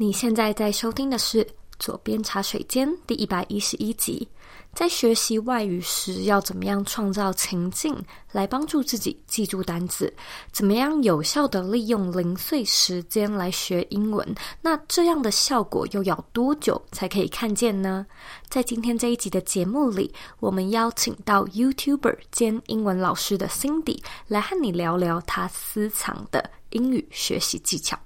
你现在在收听的是《左边茶水间》第一百一十一集。在学习外语时，要怎么样创造情境来帮助自己记住单词？怎么样有效地利用零碎时间来学英文？那这样的效果又要多久才可以看见呢？在今天这一集的节目里，我们邀请到 YouTuber 兼英文老师的 Cindy 来和你聊聊她私藏的英语学习技巧。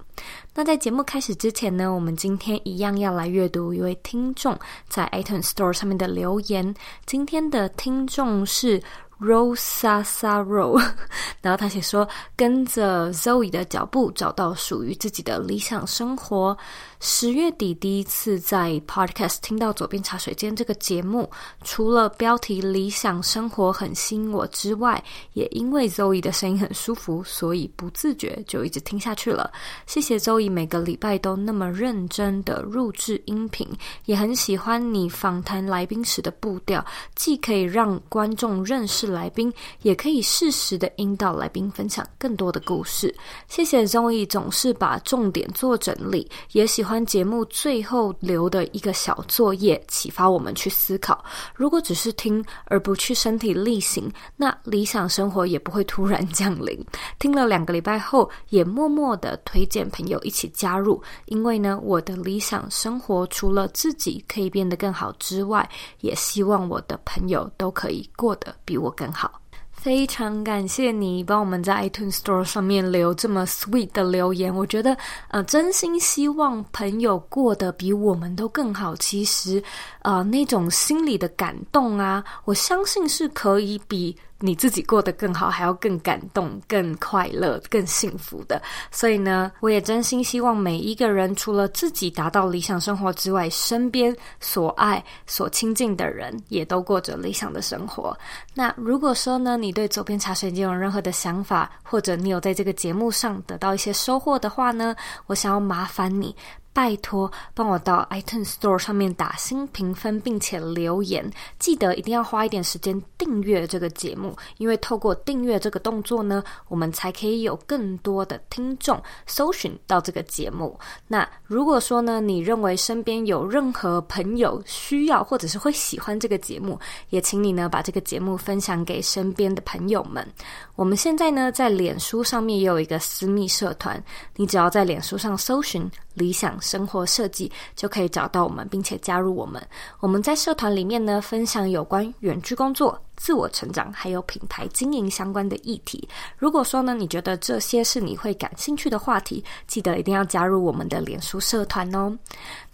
那在节目开始之前呢，我们今天一样要来阅读一位听众在 iTunes Store 上面的留言。今天的听众是 Rosasaro，然后他写说：“跟着 Zoe 的脚步，找到属于自己的理想生活。”十月底第一次在 Podcast 听到《左边茶水间》这个节目，除了标题“理想生活”很吸引我之外，也因为 Zoe 的声音很舒服，所以不自觉就一直听下去了。谢谢 Zoe 每个礼拜都那么认真的录制音频，也很喜欢你访谈来宾时的步调，既可以让观众认识来宾，也可以适时的引导来宾分享更多的故事。谢谢 Zoe 总是把重点做整理，也喜欢。节目最后留的一个小作业，启发我们去思考：如果只是听而不去身体力行，那理想生活也不会突然降临。听了两个礼拜后，也默默的推荐朋友一起加入，因为呢，我的理想生活除了自己可以变得更好之外，也希望我的朋友都可以过得比我更好。非常感谢你帮我们在 iTunes Store 上面留这么 sweet 的留言，我觉得呃，真心希望朋友过得比我们都更好。其实，呃，那种心里的感动啊，我相信是可以比。你自己过得更好，还要更感动、更快乐、更幸福的。所以呢，我也真心希望每一个人，除了自己达到理想生活之外，身边所爱、所亲近的人也都过着理想的生活。那如果说呢，你对左边茶水间有任何的想法，或者你有在这个节目上得到一些收获的话呢，我想要麻烦你。拜托，帮我到 iTunes Store 上面打新评分，并且留言。记得一定要花一点时间订阅这个节目，因为透过订阅这个动作呢，我们才可以有更多的听众搜寻到这个节目。那如果说呢，你认为身边有任何朋友需要或者是会喜欢这个节目，也请你呢把这个节目分享给身边的朋友们。我们现在呢在脸书上面也有一个私密社团，你只要在脸书上搜寻。理想生活设计就可以找到我们，并且加入我们。我们在社团里面呢，分享有关远距工作、自我成长还有品牌经营相关的议题。如果说呢，你觉得这些是你会感兴趣的话题，记得一定要加入我们的脸书社团哦。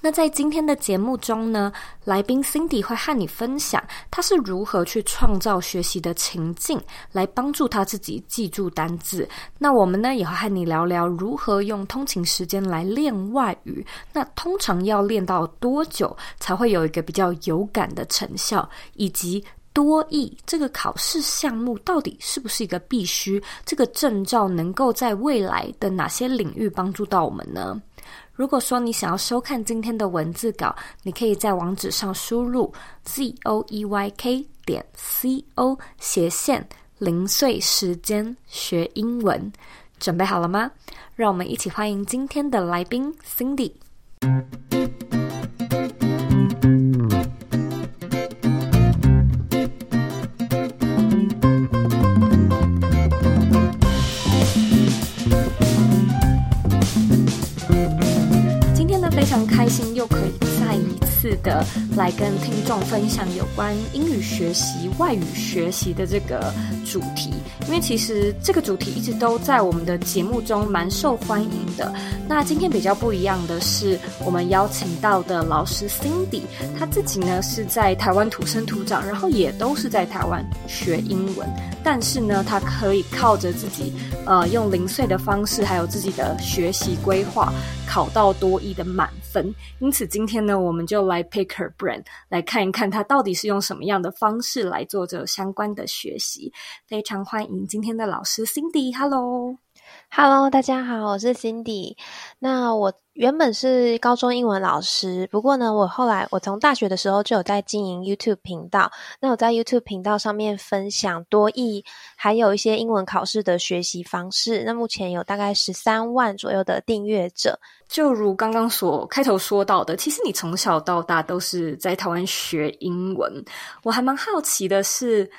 那在今天的节目中呢，来宾 Cindy 会和你分享他是如何去创造学习的情境，来帮助他自己记住单字。那我们呢，也会和你聊聊如何用通勤时间来练外语。那通常要练到多久才会有一个比较有感的成效，以及多益这个考试项目到底是不是一个必须？这个证照能够在未来的哪些领域帮助到我们呢？如果说你想要收看今天的文字稿，你可以在网址上输入 z o e y k 点 c o 斜线零碎时间学英文，准备好了吗？让我们一起欢迎今天的来宾 Cindy。又可以再一次的来跟听众分享有关英语学习、外语学习的这个主题，因为其实这个主题一直都在我们的节目中蛮受欢迎的。那今天比较不一样的是，我们邀请到的老师 Cindy，他自己呢是在台湾土生土长，然后也都是在台湾学英文，但是呢，他可以靠着自己呃用零碎的方式，还有自己的学习规划，考到多一的满分。因此今天呢，我们就来 pick her brain，来看一看她到底是用什么样的方式来做这相关的学习。非常欢迎今天的老师 Cindy，Hello。Hello，大家好，我是 Cindy。那我原本是高中英文老师，不过呢，我后来我从大学的时候就有在经营 YouTube 频道。那我在 YouTube 频道上面分享多益，还有一些英文考试的学习方式。那目前有大概十三万左右的订阅者。就如刚刚所开头说到的，其实你从小到大都是在台湾学英文。我还蛮好奇的是。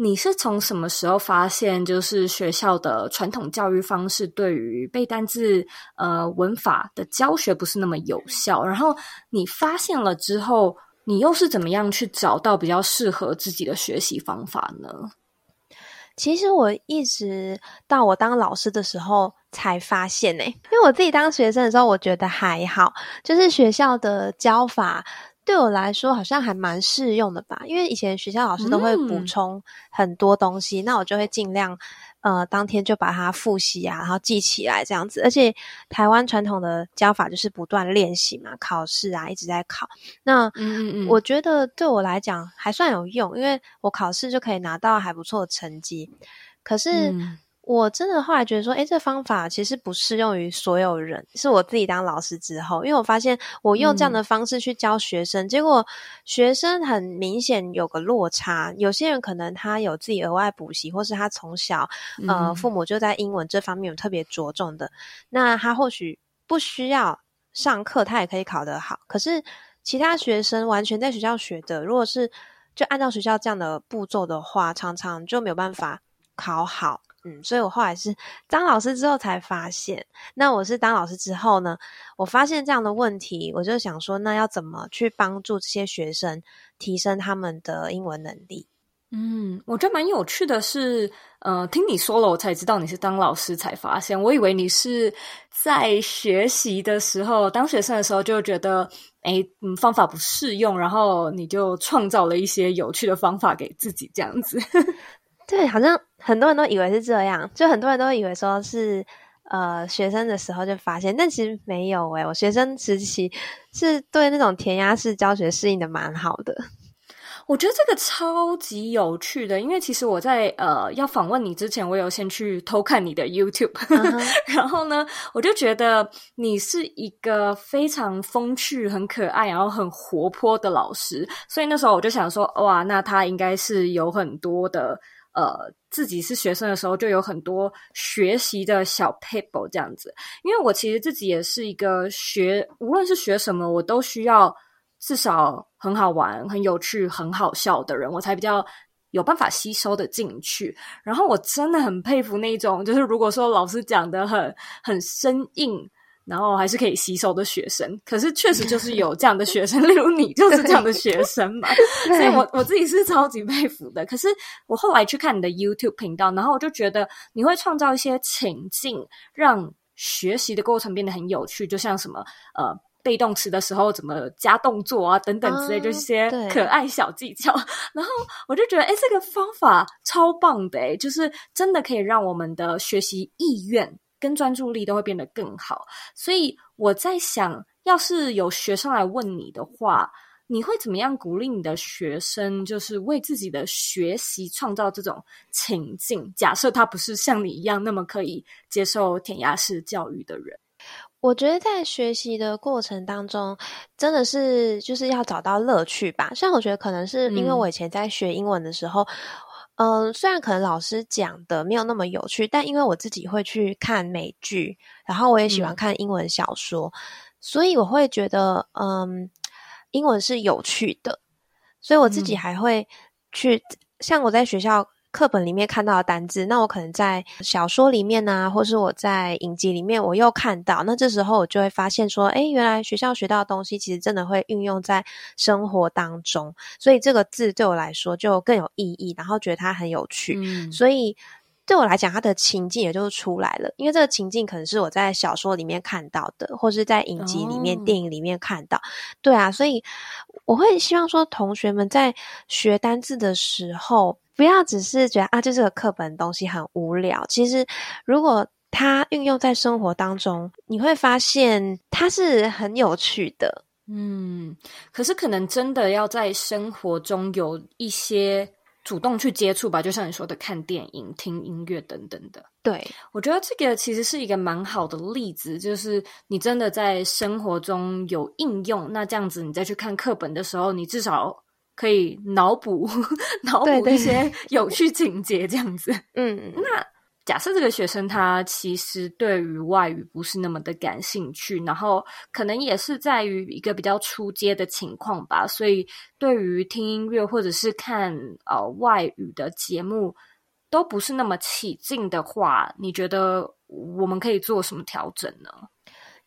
你是从什么时候发现，就是学校的传统教育方式对于背单字、呃文法的教学不是那么有效？然后你发现了之后，你又是怎么样去找到比较适合自己的学习方法呢？其实我一直到我当老师的时候才发现呢、欸，因为我自己当学生的时候，我觉得还好，就是学校的教法。对我来说好像还蛮适用的吧，因为以前学校老师都会补充很多东西，嗯、那我就会尽量呃当天就把它复习啊，然后记起来这样子。而且台湾传统的教法就是不断练习嘛，考试啊一直在考。那嗯嗯，我觉得对我来讲还算有用，因为我考试就可以拿到还不错的成绩。可是。嗯我真的后来觉得说，诶，这方法其实不适用于所有人。是我自己当老师之后，因为我发现我用这样的方式去教学生，嗯、结果学生很明显有个落差。有些人可能他有自己额外补习，或是他从小呃父母就在英文这方面有特别着重的，嗯、那他或许不需要上课，他也可以考得好。可是其他学生完全在学校学的，如果是就按照学校这样的步骤的话，常常就没有办法考好。嗯，所以我后来是当老师之后才发现。那我是当老师之后呢，我发现这样的问题，我就想说，那要怎么去帮助这些学生提升他们的英文能力？嗯，我觉得蛮有趣的是，呃，听你说了，我才知道你是当老师才发现。我以为你是在学习的时候，当学生的时候就觉得，哎，嗯，方法不适用，然后你就创造了一些有趣的方法给自己，这样子。对，好像很多人都以为是这样，就很多人都以为说是呃学生的时候就发现，但其实没有诶，我学生时期是对那种填鸭式教学适应的蛮好的。我觉得这个超级有趣的，因为其实我在呃要访问你之前，我有先去偷看你的 YouTube，uh huh. 然后呢，我就觉得你是一个非常风趣、很可爱，然后很活泼的老师，所以那时候我就想说，哇，那他应该是有很多的。呃，自己是学生的时候就有很多学习的小 paper 这样子，因为我其实自己也是一个学，无论是学什么，我都需要至少很好玩、很有趣、很好笑的人，我才比较有办法吸收的进去。然后我真的很佩服那种，就是如果说老师讲的很很生硬。然后还是可以吸收的学生，可是确实就是有这样的学生，例如你 就是这样的学生嘛，所以我我自己是超级佩服的。可是我后来去看你的 YouTube 频道，然后我就觉得你会创造一些情境，让学习的过程变得很有趣，就像什么呃被动词的时候怎么加动作啊等等之类，就是一些可爱小技巧。然后我就觉得，哎，这个方法超棒的，诶，就是真的可以让我们的学习意愿。跟专注力都会变得更好，所以我在想，要是有学生来问你的话，你会怎么样鼓励你的学生，就是为自己的学习创造这种情境？假设他不是像你一样那么可以接受填鸭式教育的人，我觉得在学习的过程当中，真的是就是要找到乐趣吧。像我觉得可能是因为我以前在学英文的时候。嗯嗯，虽然可能老师讲的没有那么有趣，但因为我自己会去看美剧，然后我也喜欢看英文小说，嗯、所以我会觉得，嗯，英文是有趣的，所以我自己还会去，嗯、像我在学校。课本里面看到的单字，那我可能在小说里面呢、啊，或是我在影集里面，我又看到，那这时候我就会发现说，诶，原来学校学到的东西，其实真的会运用在生活当中，所以这个字对我来说就更有意义，然后觉得它很有趣，嗯、所以对我来讲，它的情境也就出来了，因为这个情境可能是我在小说里面看到的，或是在影集里面、哦、电影里面看到，对啊，所以我会希望说，同学们在学单字的时候。不要只是觉得啊，就这个课本东西很无聊。其实，如果它运用在生活当中，你会发现它是很有趣的。嗯，可是可能真的要在生活中有一些主动去接触吧，就像你说的，看电影、听音乐等等的。对，我觉得这个其实是一个蛮好的例子，就是你真的在生活中有应用，那这样子你再去看课本的时候，你至少可以脑补 脑补一些有趣情节，这样子。嗯，那。假设这个学生他其实对于外语不是那么的感兴趣，然后可能也是在于一个比较出街的情况吧，所以对于听音乐或者是看呃外语的节目都不是那么起劲的话，你觉得我们可以做什么调整呢？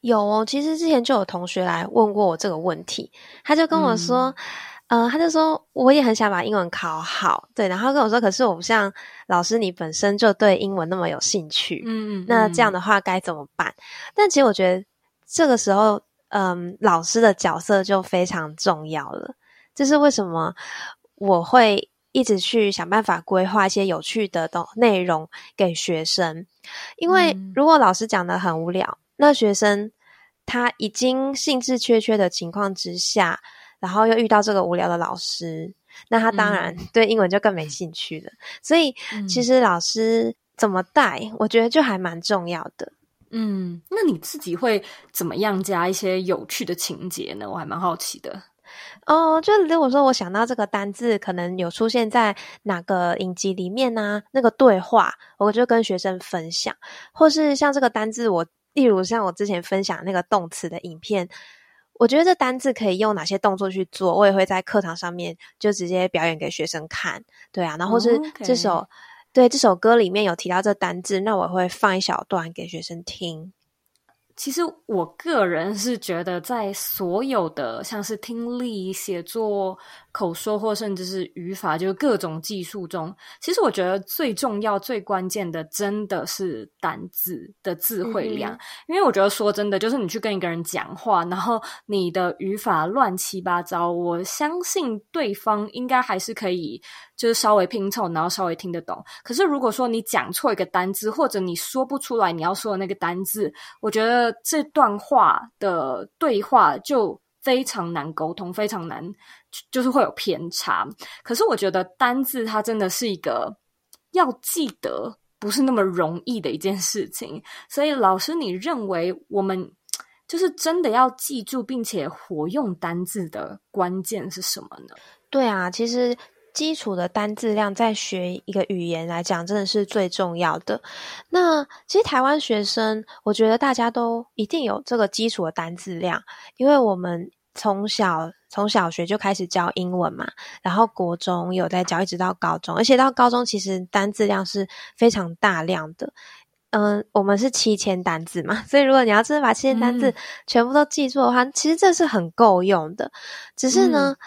有哦，其实之前就有同学来问过我这个问题，他就跟我说。嗯他就说我也很想把英文考好，对，然后跟我说，可是我不像老师你本身就对英文那么有兴趣，嗯，嗯，那这样的话该怎么办？但其实我觉得这个时候，嗯，老师的角色就非常重要了。这是为什么我会一直去想办法规划一些有趣的东内容给学生，因为如果老师讲的很无聊，那学生他已经兴致缺缺的情况之下。然后又遇到这个无聊的老师，那他当然对英文就更没兴趣了。嗯、所以其实老师怎么带，我觉得就还蛮重要的。嗯，那你自己会怎么样加一些有趣的情节呢？我还蛮好奇的。哦，就如果说我想到这个单字可能有出现在哪个影集里面呢、啊？那个对话，我就跟学生分享，或是像这个单字，我例如像我之前分享那个动词的影片。我觉得这单字可以用哪些动作去做，我也会在课堂上面就直接表演给学生看，对啊，然后是这首，oh, okay. 对，这首歌里面有提到这单字，那我会放一小段给学生听。其实我个人是觉得，在所有的像是听力、写作、口说，或甚至是语法，就是各种技术中，其实我觉得最重要、最关键的，真的是单字的智慧量。嗯、因为我觉得说真的，就是你去跟一个人讲话，然后你的语法乱七八糟，我相信对方应该还是可以。就是稍微拼凑，然后稍微听得懂。可是如果说你讲错一个单字，或者你说不出来你要说的那个单字，我觉得这段话的对话就非常难沟通，非常难，就是会有偏差。可是我觉得单字它真的是一个要记得不是那么容易的一件事情。所以老师，你认为我们就是真的要记住并且活用单字的关键是什么呢？对啊，其实。基础的单字量在学一个语言来讲，真的是最重要的。那其实台湾学生，我觉得大家都一定有这个基础的单字量，因为我们从小从小学就开始教英文嘛，然后国中有在教，一直到高中，而且到高中其实单字量是非常大量的。嗯，我们是七千单字嘛，所以如果你要真的把七千单字全部都记住的话，嗯、其实这是很够用的。只是呢。嗯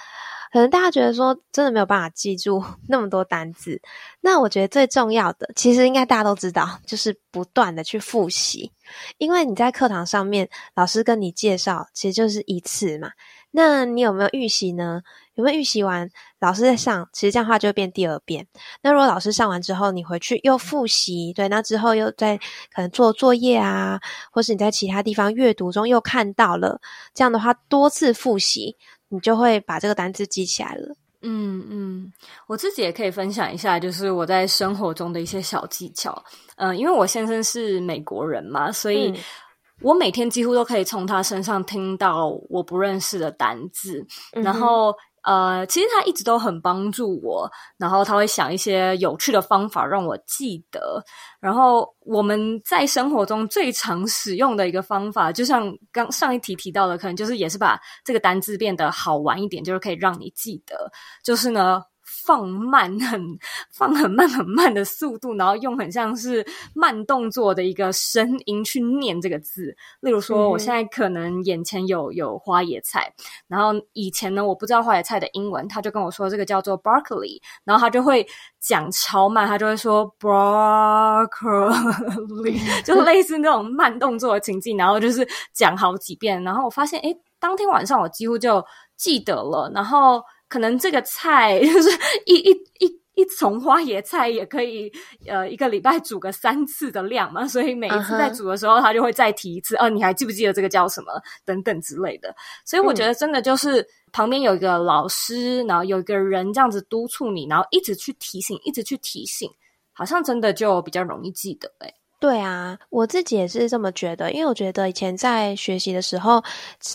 可能大家觉得说真的没有办法记住 那么多单字，那我觉得最重要的，其实应该大家都知道，就是不断的去复习。因为你在课堂上面，老师跟你介绍，其实就是一次嘛。那你有没有预习呢？有没有预习完，老师在上，其实这样的话就会变第二遍。那如果老师上完之后，你回去又复习，对，那之后又在可能做作业啊，或是你在其他地方阅读中又看到了，这样的话多次复习。你就会把这个单字记起来了。嗯嗯，我自己也可以分享一下，就是我在生活中的一些小技巧。嗯、呃，因为我先生是美国人嘛，所以我每天几乎都可以从他身上听到我不认识的单字，嗯、然后。呃，其实他一直都很帮助我，然后他会想一些有趣的方法让我记得。然后我们在生活中最常使用的一个方法，就像刚上一题提到的，可能就是也是把这个单字变得好玩一点，就是可以让你记得。就是呢。放慢很放很慢很慢的速度，然后用很像是慢动作的一个声音去念这个字。例如说，我现在可能眼前有有花椰菜，然后以前呢，我不知道花椰菜的英文，他就跟我说这个叫做 broccoli，然后他就会讲超慢，他就会说 broccoli，就类似那种慢动作的情境，然后就是讲好几遍，然后我发现，诶，当天晚上我几乎就记得了，然后。可能这个菜 就是一一一一丛花椰菜也可以，呃，一个礼拜煮个三次的量嘛，所以每一次在煮的时候，他就会再提一次，哦，你还记不记得这个叫什么？等等之类的。所以我觉得真的就是旁边有一个老师，然后有一个人这样子督促你，然后一直去提醒，一直去提醒，好像真的就比较容易记得诶。对啊，我自己也是这么觉得，因为我觉得以前在学习的时候，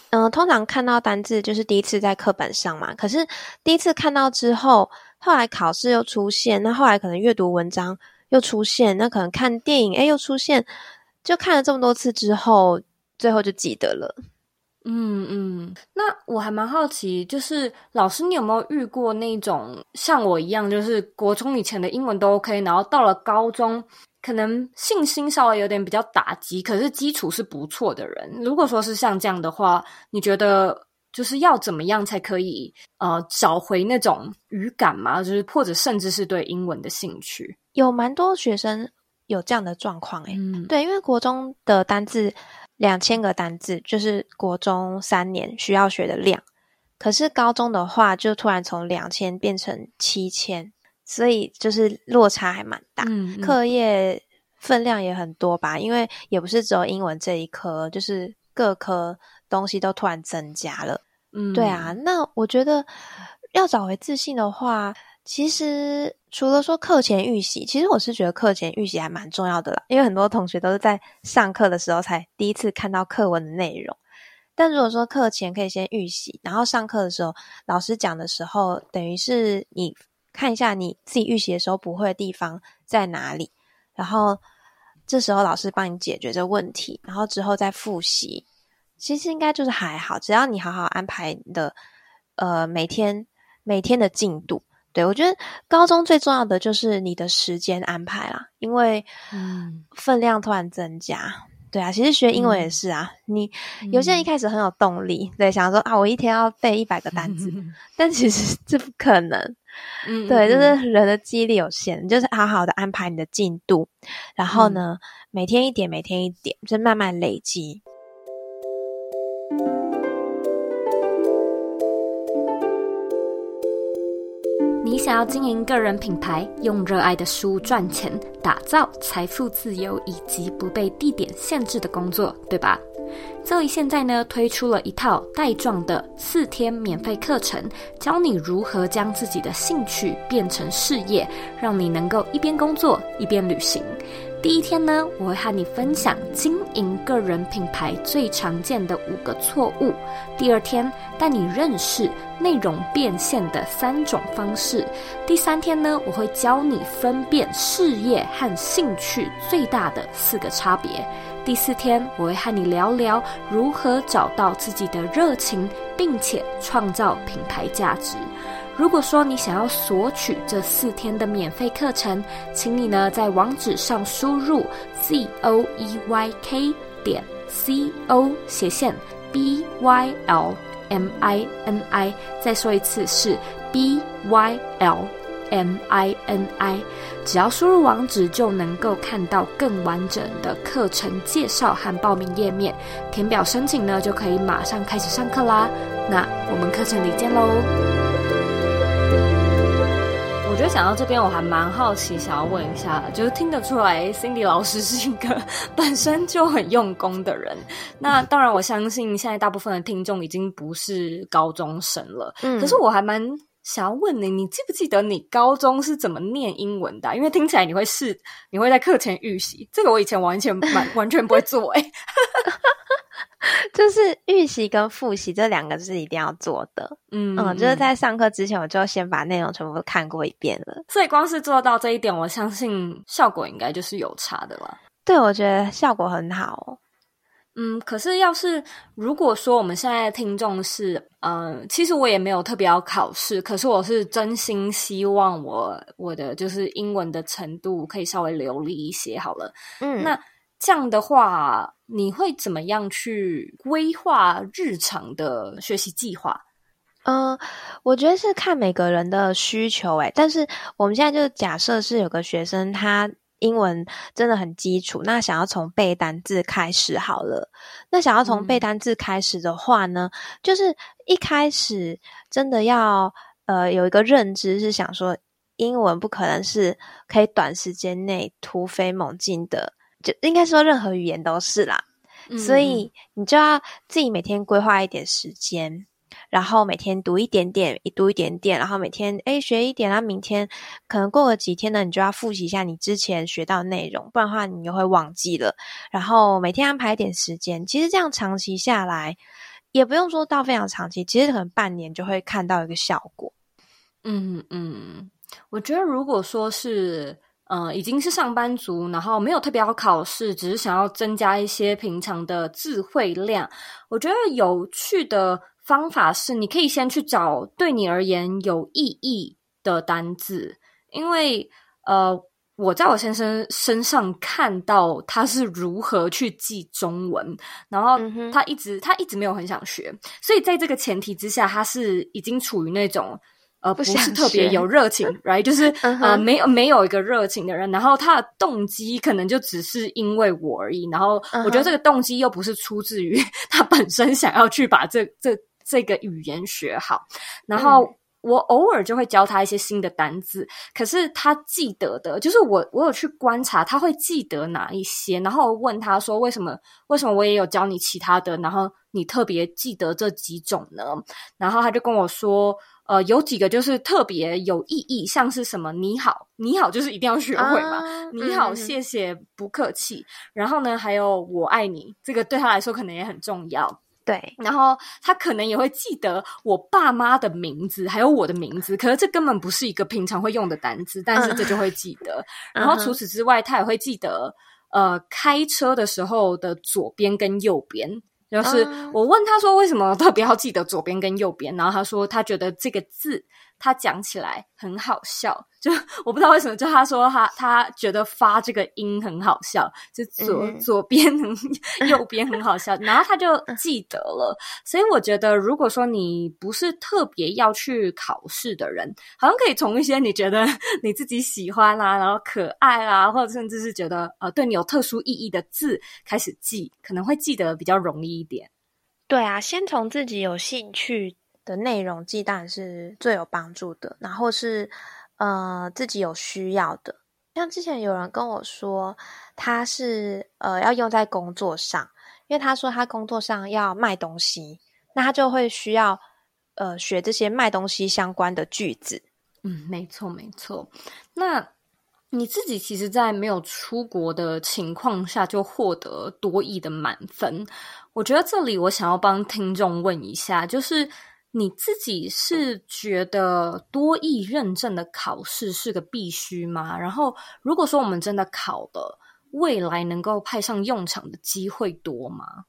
嗯、呃，通常看到单字就是第一次在课本上嘛，可是第一次看到之后，后来考试又出现，那后来可能阅读文章又出现，那可能看电影，诶，又出现，就看了这么多次之后，最后就记得了。嗯嗯，那我还蛮好奇，就是老师，你有没有遇过那种像我一样，就是国中以前的英文都 OK，然后到了高中，可能信心稍微有点比较打击，可是基础是不错的人。如果说是像这样的话，你觉得就是要怎么样才可以呃找回那种语感嘛？就是或者甚至是对英文的兴趣？有蛮多学生有这样的状况诶，嗯，对，因为国中的单字。两千个单字就是国中三年需要学的量，可是高中的话就突然从两千变成七千，所以就是落差还蛮大。课业分量也很多吧，因为也不是只有英文这一科，就是各科东西都突然增加了。嗯，对啊。那我觉得要找回自信的话，其实。除了说课前预习，其实我是觉得课前预习还蛮重要的啦，因为很多同学都是在上课的时候才第一次看到课文的内容。但如果说课前可以先预习，然后上课的时候老师讲的时候，等于是你看一下你自己预习的时候不会的地方在哪里，然后这时候老师帮你解决这问题，然后之后再复习，其实应该就是还好，只要你好好安排你的呃每天每天的进度。对，我觉得高中最重要的就是你的时间安排啦，因为嗯，分量突然增加。嗯、对啊，其实学英文也是啊，嗯、你有些人一开始很有动力，嗯、对，想说啊，我一天要背一百个单词，嗯、但其实这不可能。嗯，对，就是人的记忆力有限，就是好好的安排你的进度，然后呢，嗯、每天一点，每天一点，就慢慢累积。你想要经营个人品牌，用热爱的书赚钱，打造财富自由以及不被地点限制的工作，对吧这里现在呢推出了一套带状的四天免费课程，教你如何将自己的兴趣变成事业，让你能够一边工作一边旅行。第一天呢，我会和你分享经营个人品牌最常见的五个错误。第二天，带你认识内容变现的三种方式。第三天呢，我会教你分辨事业和兴趣最大的四个差别。第四天，我会和你聊聊如何找到自己的热情，并且创造品牌价值。如果说你想要索取这四天的免费课程，请你呢在网址上输入 z o e y k 点 c o 斜线 b y l m i n i，再说一次是 b y l m i n i，只要输入网址就能够看到更完整的课程介绍和报名页面，填表申请呢就可以马上开始上课啦。那我们课程里见喽！想到这边，我还蛮好奇，想要问一下，就是听得出来，Cindy 老师是一个本身就很用功的人。那当然，我相信现在大部分的听众已经不是高中生了。嗯，可是我还蛮想要问你，你记不记得你高中是怎么念英文的啊？因为听起来你会是你会在课前预习，这个我以前完全完完全不会做欸。就是预习跟复习这两个是一定要做的，嗯嗯，就是在上课之前我就先把内容全部都看过一遍了，所以光是做到这一点，我相信效果应该就是有差的了。对，我觉得效果很好哦。嗯，可是要是如果说我们现在的听众是，嗯、呃，其实我也没有特别要考试，可是我是真心希望我我的就是英文的程度可以稍微流利一些好了，嗯，那。这样的话，你会怎么样去规划日常的学习计划？嗯、我觉得是看每个人的需求诶，但是我们现在就假设是有个学生，他英文真的很基础，那想要从背单字开始好了。那想要从背单字开始的话呢，就是一开始真的要呃有一个认知，是想说英文不可能是可以短时间内突飞猛进的，就应该说任何语言都是啦。嗯、所以你就要自己每天规划一点时间。然后每天读一点点，一读一点点，然后每天诶学一点，然后明天可能过个几天呢，你就要复习一下你之前学到的内容，不然的话你又会忘记了。然后每天安排一点时间，其实这样长期下来，也不用说到非常长期，其实可能半年就会看到一个效果。嗯嗯，我觉得如果说是呃已经是上班族，然后没有特别要考试，只是想要增加一些平常的智慧量，我觉得有趣的。方法是，你可以先去找对你而言有意义的单字，因为呃，我在我先生身上看到他是如何去记中文，然后他一直他一直没有很想学，所以在这个前提之下，他是已经处于那种呃不是特别有热情，right？就是呃没有没有一个热情的人，然后他的动机可能就只是因为我而已，然后我觉得这个动机又不是出自于 他本身想要去把这这。这个语言学好，然后我偶尔就会教他一些新的单字，嗯、可是他记得的，就是我我有去观察他会记得哪一些，然后问他说为什么为什么我也有教你其他的，然后你特别记得这几种呢？然后他就跟我说，呃，有几个就是特别有意义，像是什么你好，你好就是一定要学会嘛，啊、你好，谢谢，不客气。然后呢，还有我爱你，这个对他来说可能也很重要。对，然后他可能也会记得我爸妈的名字，还有我的名字。可是这根本不是一个平常会用的单词，但是这就会记得。嗯、然后除此之外，他也会记得，呃，开车的时候的左边跟右边。就是我问他说为什么特别要记得左边跟右边，然后他说他觉得这个字他讲起来很好笑。就我不知道为什么，就他说他他觉得发这个音很好笑，就左、嗯、左边很 右边很好笑，然后他就记得了。所以我觉得，如果说你不是特别要去考试的人，好像可以从一些你觉得你自己喜欢啦、啊，然后可爱啦、啊，或者甚至是觉得呃对你有特殊意义的字开始记，可能会记得比较容易一点。对啊，先从自己有兴趣的内容记，当然是最有帮助的。然后是。呃，自己有需要的，像之前有人跟我说，他是呃要用在工作上，因为他说他工作上要卖东西，那他就会需要呃学这些卖东西相关的句子。嗯，没错没错。那你自己其实，在没有出国的情况下就获得多益的满分，我觉得这里我想要帮听众问一下，就是。你自己是觉得多益认证的考试是个必须吗？然后，如果说我们真的考了，未来能够派上用场的机会多吗？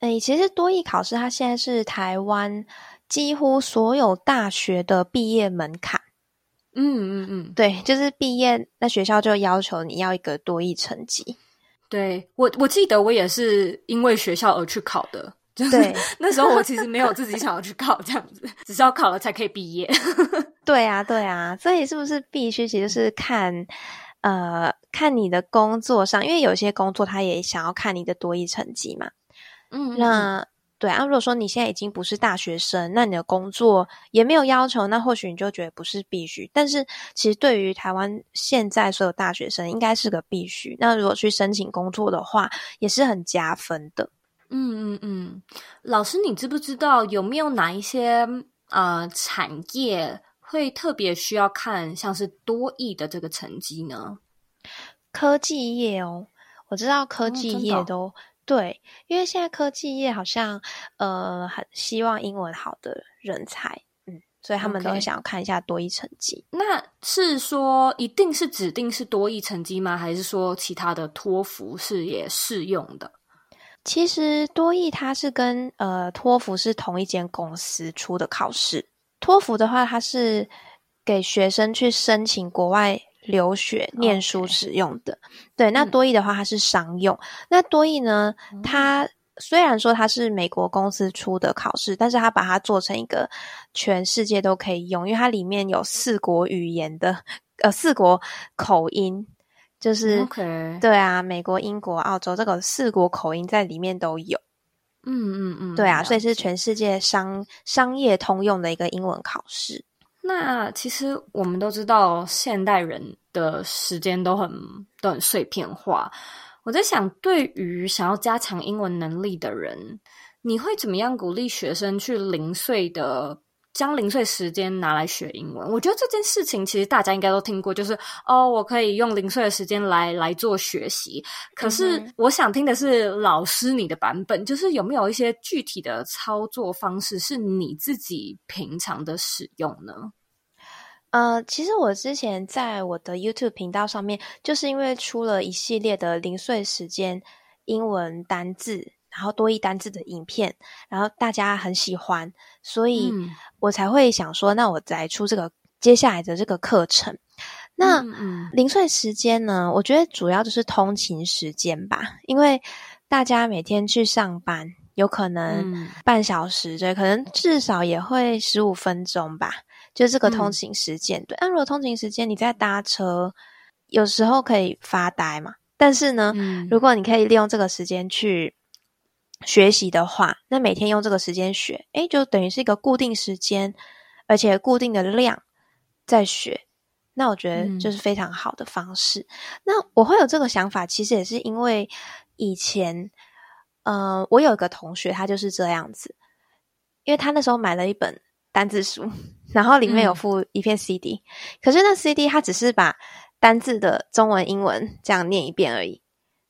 诶，其实多益考试它现在是台湾几乎所有大学的毕业门槛。嗯嗯嗯，对，就是毕业，那学校就要求你要一个多益成绩。对，我，我记得我也是因为学校而去考的。就是对，那时候我其实没有自己想要去考这样子，只是要考了才可以毕业。对啊，对啊，所以是不是必须？其实是看，呃，看你的工作上，因为有些工作他也想要看你的多益成绩嘛。嗯，嗯，那对啊，如果说你现在已经不是大学生，那你的工作也没有要求，那或许你就觉得不是必须。但是其实对于台湾现在所有大学生，应该是个必须。那如果去申请工作的话，也是很加分的。嗯嗯嗯，老师，你知不知道有没有哪一些呃产业会特别需要看像是多益的这个成绩呢？科技业哦，我知道科技业都、哦、对，因为现在科技业好像呃很希望英文好的人才，嗯，所以他们都会想要看一下多益成绩。那是说一定是指定是多益成绩吗？还是说其他的托福是也适用的？其实多益它是跟呃托福是同一间公司出的考试。托福的话，它是给学生去申请国外留学念书使用的。对，那多益的话，它是商用。嗯、那多益呢，它虽然说它是美国公司出的考试，但是它把它做成一个全世界都可以用，因为它里面有四国语言的，呃，四国口音。就是对啊，美国、英国、澳洲这个四国口音在里面都有。嗯嗯嗯，对啊，所以是全世界商商业通用的一个英文考试。那其实我们都知道，现代人的时间都很都很碎片化。我在想，对于想要加强英文能力的人，你会怎么样鼓励学生去零碎的将零碎时间拿来学英文？我觉得这件事情其实大家应该都听过，就是哦，我可以用零碎的时间来来做学习。可是我想听的是老师你的版本，就是有没有一些具体的操作方式是你自己平常的使用呢？呃，其实我之前在我的 YouTube 频道上面，就是因为出了一系列的零碎时间英文单字，然后多一单字的影片，然后大家很喜欢，所以我才会想说，那我再出这个接下来的这个课程。那零碎时间呢，我觉得主要就是通勤时间吧，因为大家每天去上班，有可能半小时，对，可能至少也会十五分钟吧。就这个通勤时间，嗯、对。那如果通勤时间你在搭车，有时候可以发呆嘛。但是呢，嗯、如果你可以利用这个时间去学习的话，那每天用这个时间学，诶，就等于是一个固定时间，而且固定的量在学。那我觉得就是非常好的方式。嗯、那我会有这个想法，其实也是因为以前，呃，我有一个同学，他就是这样子，因为他那时候买了一本。单字书，然后里面有附一片 CD，、嗯、可是那 CD 他只是把单字的中文、英文这样念一遍而已。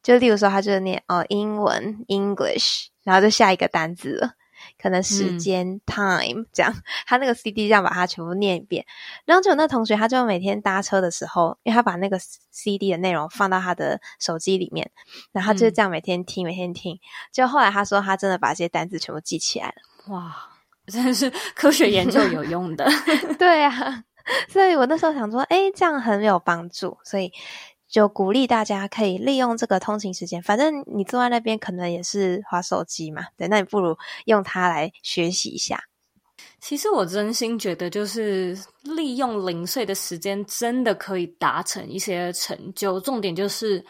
就例如说，他就念哦，英文 English，然后就下一个单字了，可能时间、嗯、time 这样。他那个 CD 这样把它全部念一遍，然后就有那同学，他就每天搭车的时候，因为他把那个 CD 的内容放到他的手机里面，然后他就这样每天听，嗯、每天听。就后来他说，他真的把这些单字全部记起来了。哇！真的是科学研究有用的，对啊，所以我那时候想说，哎，这样很有帮助，所以就鼓励大家可以利用这个通勤时间，反正你坐在那边可能也是划手机嘛，对，那你不如用它来学习一下。其实我真心觉得，就是利用零碎的时间，真的可以达成一些成就。重点就是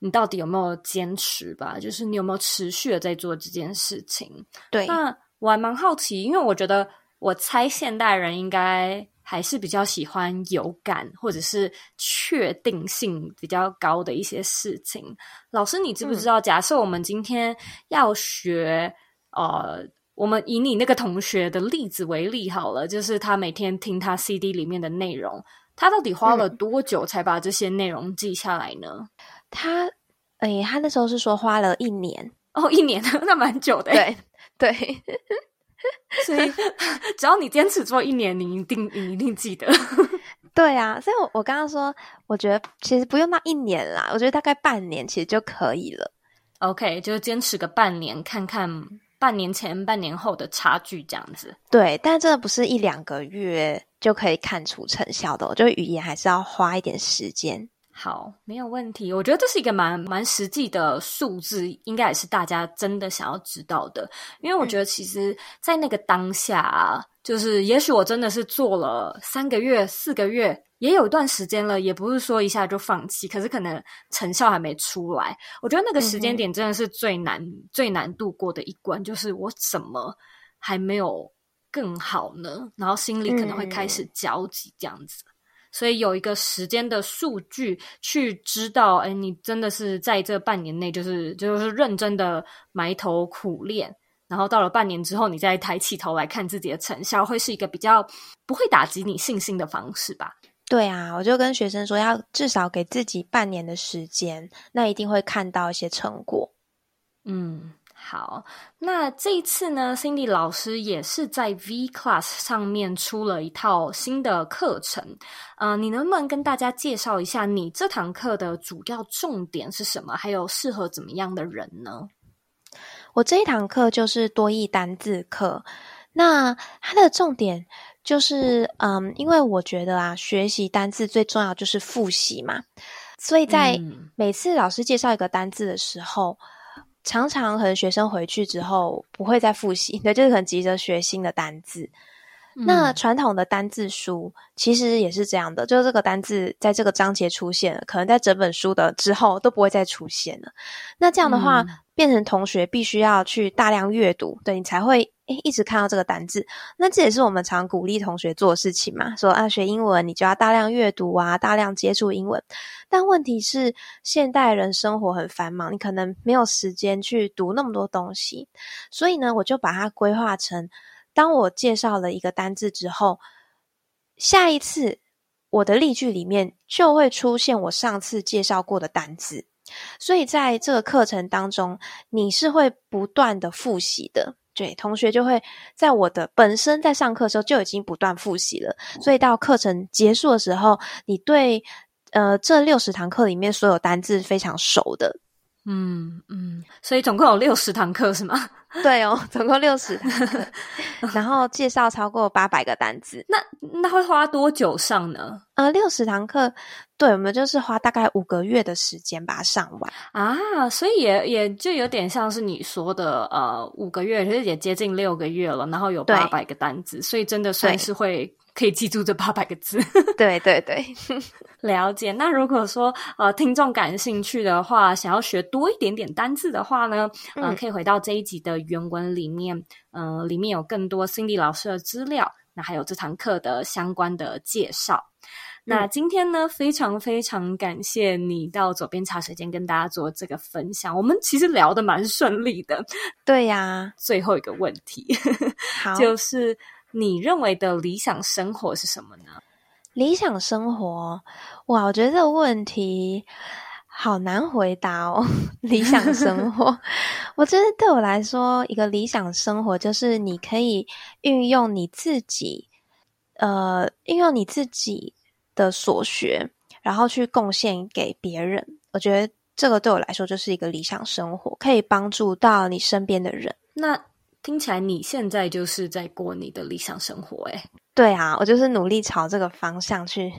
你到底有没有坚持吧，就是你有没有持续的在做这件事情。对，那。我还蛮好奇，因为我觉得，我猜现代人应该还是比较喜欢有感或者是确定性比较高的一些事情。老师，你知不知道？假设我们今天要学，嗯、呃，我们以你那个同学的例子为例好了，就是他每天听他 CD 里面的内容，他到底花了多久才把这些内容记下来呢？嗯、他，哎，他那时候是说花了一年哦，一年，那蛮久的，对。对，所以 只要你坚持做一年，你一定你一定记得。对啊，所以我我刚刚说，我觉得其实不用到一年啦，我觉得大概半年其实就可以了。OK，就是坚持个半年，看看半年前、半年后的差距这样子。对，但这不是一两个月就可以看出成效的，我觉得语言还是要花一点时间。好，没有问题。我觉得这是一个蛮蛮实际的数字，应该也是大家真的想要知道的。因为我觉得，其实，在那个当下啊，嗯、就是也许我真的是做了三个月、四个月，也有一段时间了，也不是说一下就放弃。可是可能成效还没出来。我觉得那个时间点真的是最难、嗯、最难度过的一关，就是我怎么还没有更好呢？然后心里可能会开始焦急，这样子。嗯所以有一个时间的数据去知道，哎，你真的是在这半年内，就是就是认真的埋头苦练，然后到了半年之后，你再抬起头来看自己的成效，会是一个比较不会打击你信心的方式吧？对啊，我就跟学生说，要至少给自己半年的时间，那一定会看到一些成果。嗯。好，那这一次呢，Cindy 老师也是在 V Class 上面出了一套新的课程。呃，你能不能跟大家介绍一下你这堂课的主要重点是什么？还有适合怎么样的人呢？我这一堂课就是多义单字课。那它的重点就是，嗯，因为我觉得啊，学习单字最重要就是复习嘛。所以在每次老师介绍一个单字的时候，常常可能学生回去之后不会再复习，对，就是很急着学新的单字。那传统的单字书其实也是这样的，就是这个单字在这个章节出现了，可能在整本书的之后都不会再出现了。那这样的话，嗯、变成同学必须要去大量阅读，对，你才会诶一直看到这个单字。那这也是我们常鼓励同学做的事情嘛，说啊，学英文你就要大量阅读啊，大量接触英文。但问题是，现代人生活很繁忙，你可能没有时间去读那么多东西，所以呢，我就把它规划成。当我介绍了一个单字之后，下一次我的例句里面就会出现我上次介绍过的单字，所以在这个课程当中，你是会不断的复习的。对，同学就会在我的本身在上课的时候就已经不断复习了，所以到课程结束的时候，你对呃这六十堂课里面所有单字非常熟的。嗯嗯，所以总共有六十堂课是吗？对哦，总共六十堂课，然后介绍超过八百个单字。那那会花多久上呢？呃，六十堂课，对，我们就是花大概五个月的时间把它上完啊。所以也也就有点像是你说的，呃，五个月，其实也接近六个月了。然后有八百个单字，所以真的算是会。可以记住这八百个字，对 对对，了解。那如果说呃听众感兴趣的话，想要学多一点点单字的话呢，嗯、呃，可以回到这一集的原文里面，呃，里面有更多 Cindy 老师的资料，那还有这堂课的相关的介绍。嗯、那今天呢，非常非常感谢你到左边茶水间跟大家做这个分享。我们其实聊得蛮顺利的，对呀。最后一个问题，好，就是。你认为的理想生活是什么呢？理想生活，哇，我觉得这个问题好难回答哦。理想生活，我觉得对我来说，一个理想生活就是你可以运用你自己，呃，运用你自己的所学，然后去贡献给别人。我觉得这个对我来说就是一个理想生活，可以帮助到你身边的人。那听起来你现在就是在过你的理想生活，诶。对啊，我就是努力朝这个方向去。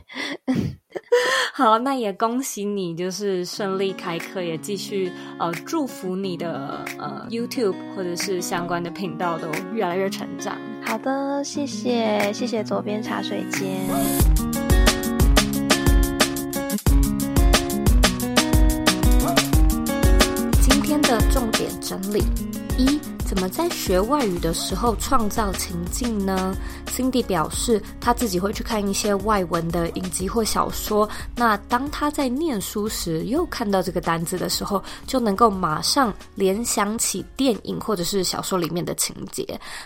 好，那也恭喜你，就是顺利开课，也继续呃祝福你的呃 YouTube 或者是相关的频道都越来越成长。好的，谢谢，谢谢左边茶水间。今天的重点整理一。怎么在学外语的时候创造情境呢？Cindy 表示，他自己会去看一些外文的影集或小说。那当他在念书时，又看到这个单字的时候，就能够马上联想起电影或者是小说里面的情节。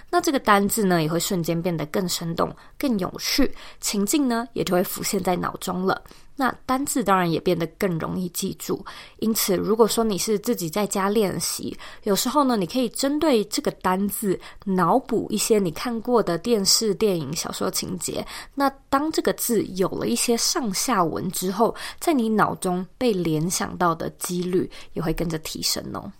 那这个单字呢，也会瞬间变得更生动、更有趣，情境呢，也就会浮现在脑中了。那单字当然也变得更容易记住，因此如果说你是自己在家练习，有时候呢，你可以针对这个单字脑补一些你看过的电视、电影、小说情节。那当这个字有了一些上下文之后，在你脑中被联想到的几率也会跟着提升哦。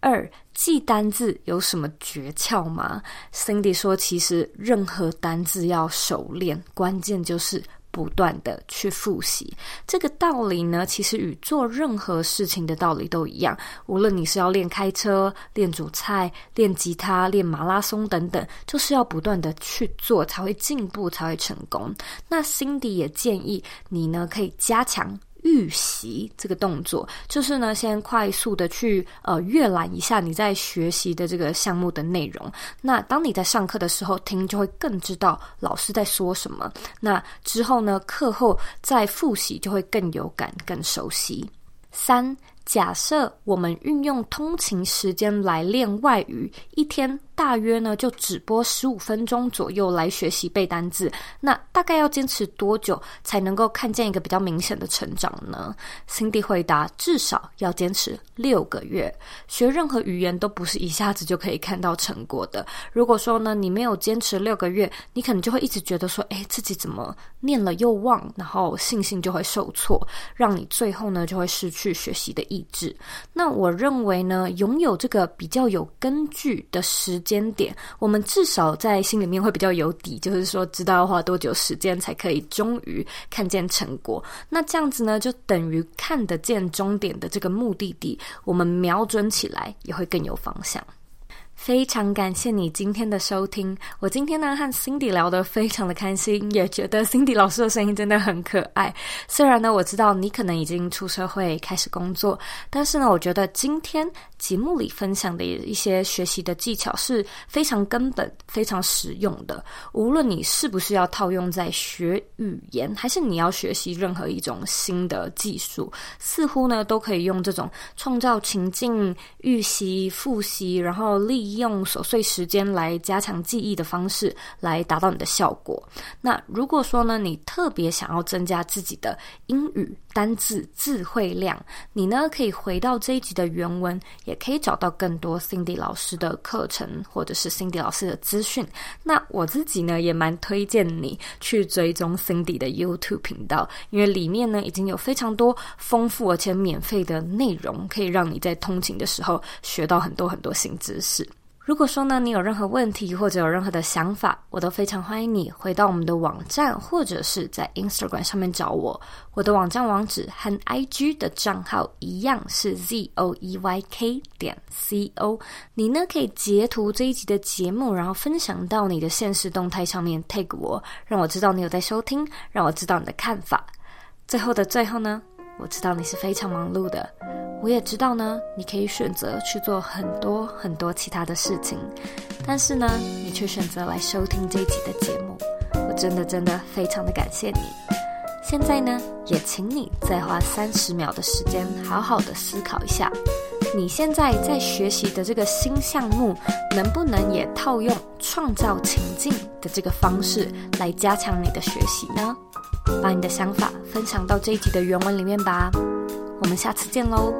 二，记单字有什么诀窍吗？Cindy 说，其实任何单字要熟练，关键就是。不断的去复习，这个道理呢，其实与做任何事情的道理都一样。无论你是要练开车、练煮菜、练吉他、练马拉松等等，就是要不断的去做，才会进步，才会成功。那辛迪也建议你呢，可以加强。预习这个动作，就是呢，先快速的去呃阅览一下你在学习的这个项目的内容。那当你在上课的时候听，就会更知道老师在说什么。那之后呢，课后再复习就会更有感、更熟悉。三，假设我们运用通勤时间来练外语，一天。大约呢，就只播十五分钟左右来学习背单字。那大概要坚持多久才能够看见一个比较明显的成长呢？Cindy 回答：至少要坚持六个月。学任何语言都不是一下子就可以看到成果的。如果说呢，你没有坚持六个月，你可能就会一直觉得说，诶，自己怎么念了又忘，然后信心就会受挫，让你最后呢就会失去学习的意志。那我认为呢，拥有这个比较有根据的时间点，我们至少在心里面会比较有底，就是说知道要花多久时间才可以终于看见成果。那这样子呢，就等于看得见终点的这个目的地，我们瞄准起来也会更有方向。非常感谢你今天的收听。我今天呢和 Cindy 聊得非常的开心，也觉得 Cindy 老师的声音真的很可爱。虽然呢我知道你可能已经出社会开始工作，但是呢我觉得今天节目里分享的一些学习的技巧是非常根本、非常实用的。无论你是不是要套用在学语言，还是你要学习任何一种新的技术，似乎呢都可以用这种创造情境、预习、复习，然后利用琐碎时间来加强记忆的方式来达到你的效果。那如果说呢，你特别想要增加自己的英语单字词汇量，你呢可以回到这一集的原文，也可以找到更多 Cindy 老师的课程或者是 Cindy 老师的资讯。那我自己呢也蛮推荐你去追踪 Cindy 的 YouTube 频道，因为里面呢已经有非常多丰富而且免费的内容，可以让你在通勤的时候学到很多很多新知识。如果说呢，你有任何问题或者有任何的想法，我都非常欢迎你回到我们的网站，或者是在 Instagram 上面找我。我的网站网址和 IG 的账号一样是 zoeyk 点 co。你呢可以截图这一集的节目，然后分享到你的现实动态上面 tag 我，让我知道你有在收听，让我知道你的看法。最后的最后呢，我知道你是非常忙碌的。我也知道呢，你可以选择去做很多很多其他的事情，但是呢，你却选择来收听这一集的节目，我真的真的非常的感谢你。现在呢，也请你再花三十秒的时间，好好的思考一下，你现在在学习的这个新项目，能不能也套用创造情境的这个方式来加强你的学习呢？把你的想法分享到这一集的原文里面吧。我们下次见喽。